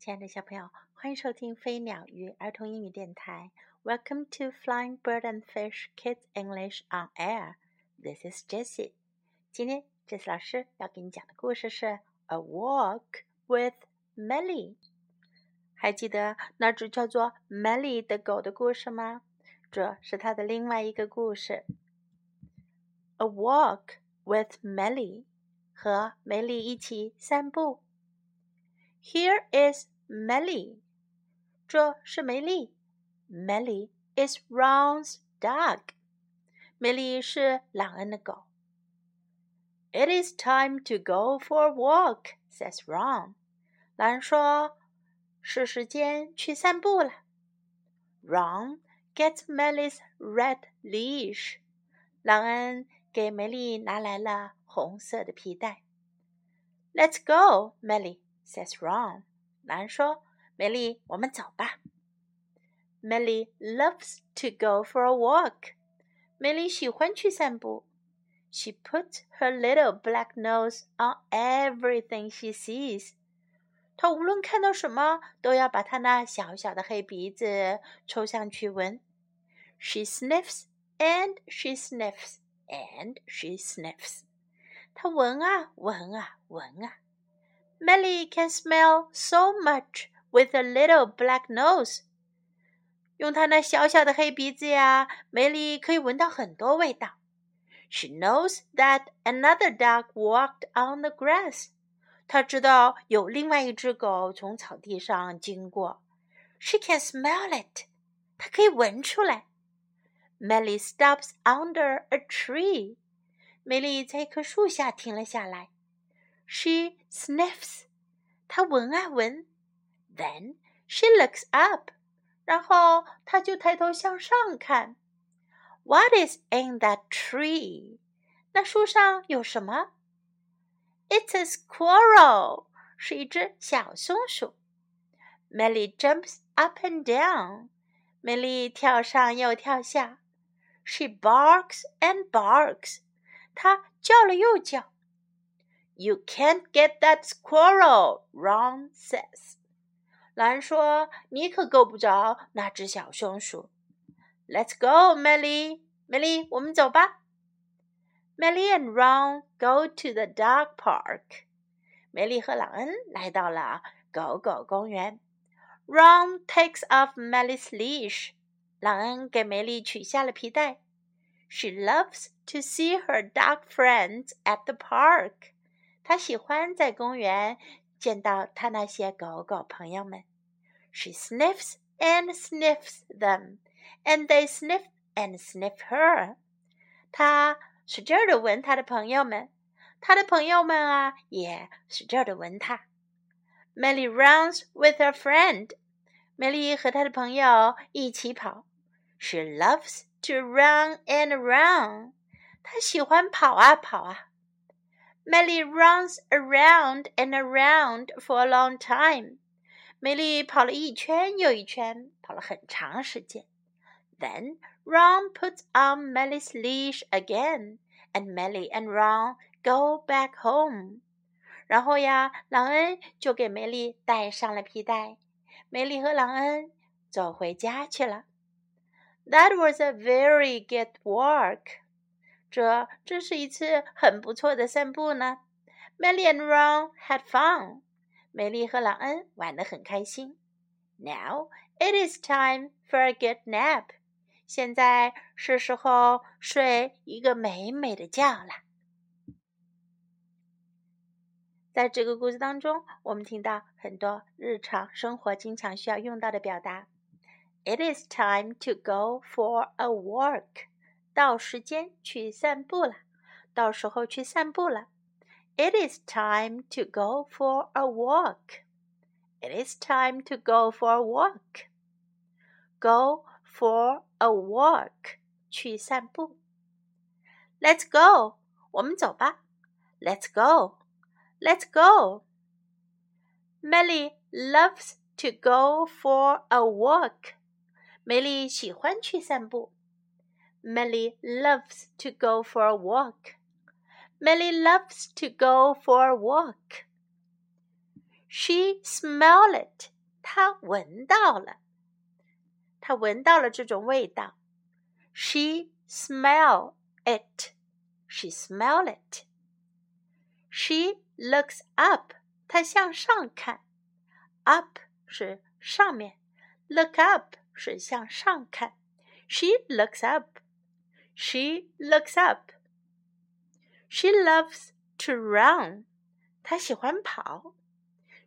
亲爱的小朋友，欢迎收听飞鸟与儿童英语电台。Welcome to Flying Bird and Fish Kids English on Air. This is Jessie. 今天 Jessie 老师要给你讲的故事是《A Walk with Melly》。还记得那只叫做 Melly 的狗的故事吗？这是它的另外一个故事。A Walk with Melly，和梅丽一起散步。Here is Melly，这是梅丽。Melly is Ron's dog，梅丽是朗恩的狗。It is time to go for a walk，says Ron。朗恩说：“是时间去散步了。” Ron gets Melly's red leash，朗恩给梅丽拿来了红色的皮带。Let's go, Melly。 says Ron。狼说：“美丽，我们走吧。” Melly loves to go for a walk。美丽喜欢去散步。She puts her little black nose on everything she sees。她无论看到什么，都要把她那小小的黑鼻子抽上去闻。She sniffs and she sniffs and she sniffs。她闻啊闻啊闻啊。 Melly can smell so much with a little black nose。用她那小小的黑鼻子呀，梅丽可以闻到很多味道。She knows that another dog walked on the grass。她知道有另外一只狗从草地上经过。She can smell it。她可以闻出来。Melly stops under a tree。梅丽在一棵树下停了下来。 She sniffs，她闻啊闻。Then she looks up，然后她就抬头向上看。What is in that tree？那树上有什么？It's a squirrel，是一只小松鼠。Melly jumps up and down，美丽跳上又跳下。She barks and barks，她叫了又叫。 you can't get that squirrel, Ron says. 狼说：“你可够不着那只小松鼠。” Let's go, Melly. Melly，我们走吧。Melly and Ron go to the dog park. 梅丽和朗恩来到了狗狗公园。Ron takes off Melly's leash. 朗恩给梅丽取下了皮带。She loves to see her dog friends at the park. 他喜欢在公园见到他那些狗狗朋友们。She sniffs and sniffs them, and they sniff and sniff her. 她使劲的闻她的朋友们，她的朋友们啊也使劲的闻她。Melly runs with her friend. 美丽和她的朋友一起跑。She loves to run and run. 她喜欢跑啊跑啊。Melly runs around and around for a long time. 美丽跑了一圈又一圈，跑了很长时间。Then Ron puts on Melly's leash again, and Melly and Ron go back home. 然后呀，朗恩就给梅丽戴上了皮带，梅丽和朗恩走回家去了。That was a very good walk. 这真是一次很不错的散步呢。Melly and Ron had fun。美丽和朗恩玩得很开心。Now it is time for a good nap。现在是时候睡一个美美的觉了。在这个故事当中，我们听到很多日常生活经常需要用到的表达。It is time to go for a walk。到时间去散步了，到时候去散步了。It is time to go for a walk. It is time to go for a walk. Go for a walk. 去散步。Let's go. 我们走吧。Let's go. Let's go. Melly loves to go for a walk. 梅丽喜欢去散步。 Melly loves to go for a walk. Melly loves to go for a walk. She smelled it. 她闻到了。她闻到了这种味道。She smelled it. She smelled it. She looks up. 她向上看。Up 是上面，look up 是向上看。She looks up. She looks up. She loves to run. 她喜欢跑。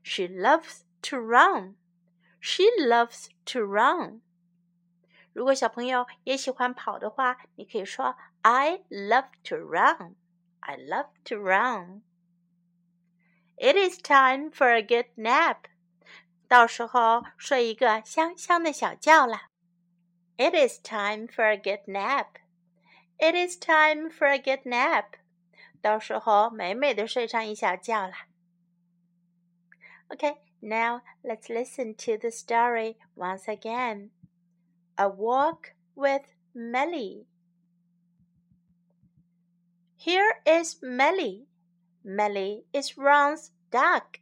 She loves to run. She loves to run. 如果小朋友也喜欢跑的话，你可以说 I love to run. I love to run. It is time for a good nap. 到时候睡一个香香的小觉了。It is time for a good nap. It is time for a good nap. 到时候美美的睡上一小觉了。Okay, now let's listen to the story once again. A walk with Melly. Here is Melly. Melly is Ron's duck.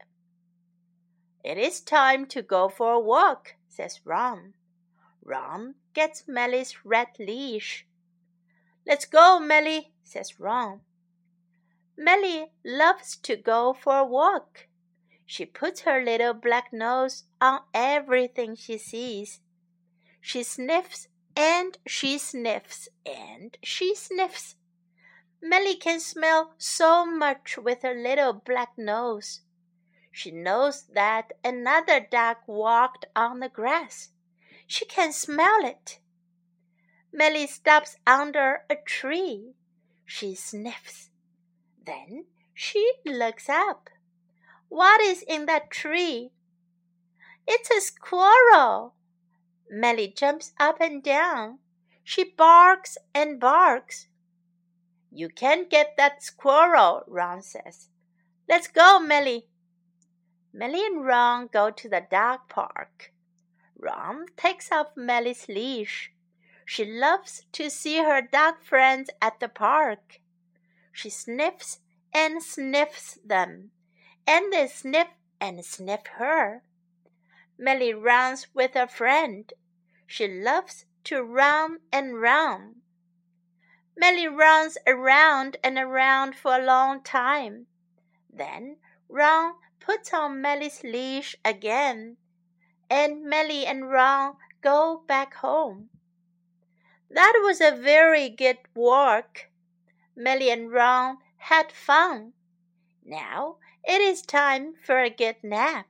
It is time to go for a walk, says Ron. Ron gets Melly's red leash. Let's go, Melly, says Ron. Melly loves to go for a walk. She puts her little black nose on everything she sees. She sniffs and she sniffs and she sniffs. Melly can smell so much with her little black nose. She knows that another duck walked on the grass. She can smell it. Melly stops under a tree. She sniffs. Then she looks up. What is in that tree? It's a squirrel. Melly jumps up and down. She barks and barks. You can't get that squirrel, Ron says. Let's go, Melly. Melly and Ron go to the dog park. Ron takes off Melly's leash. She loves to see her dog friends at the park. She sniffs and sniffs them, and they sniff and sniff her. Melly runs with a friend. She loves to run and run. Melly runs around and around for a long time. Then Ron puts on Melly's leash again, and Melly and Ron go back home. That was a very good walk. Melly and Ron had fun. Now it is time for a good nap.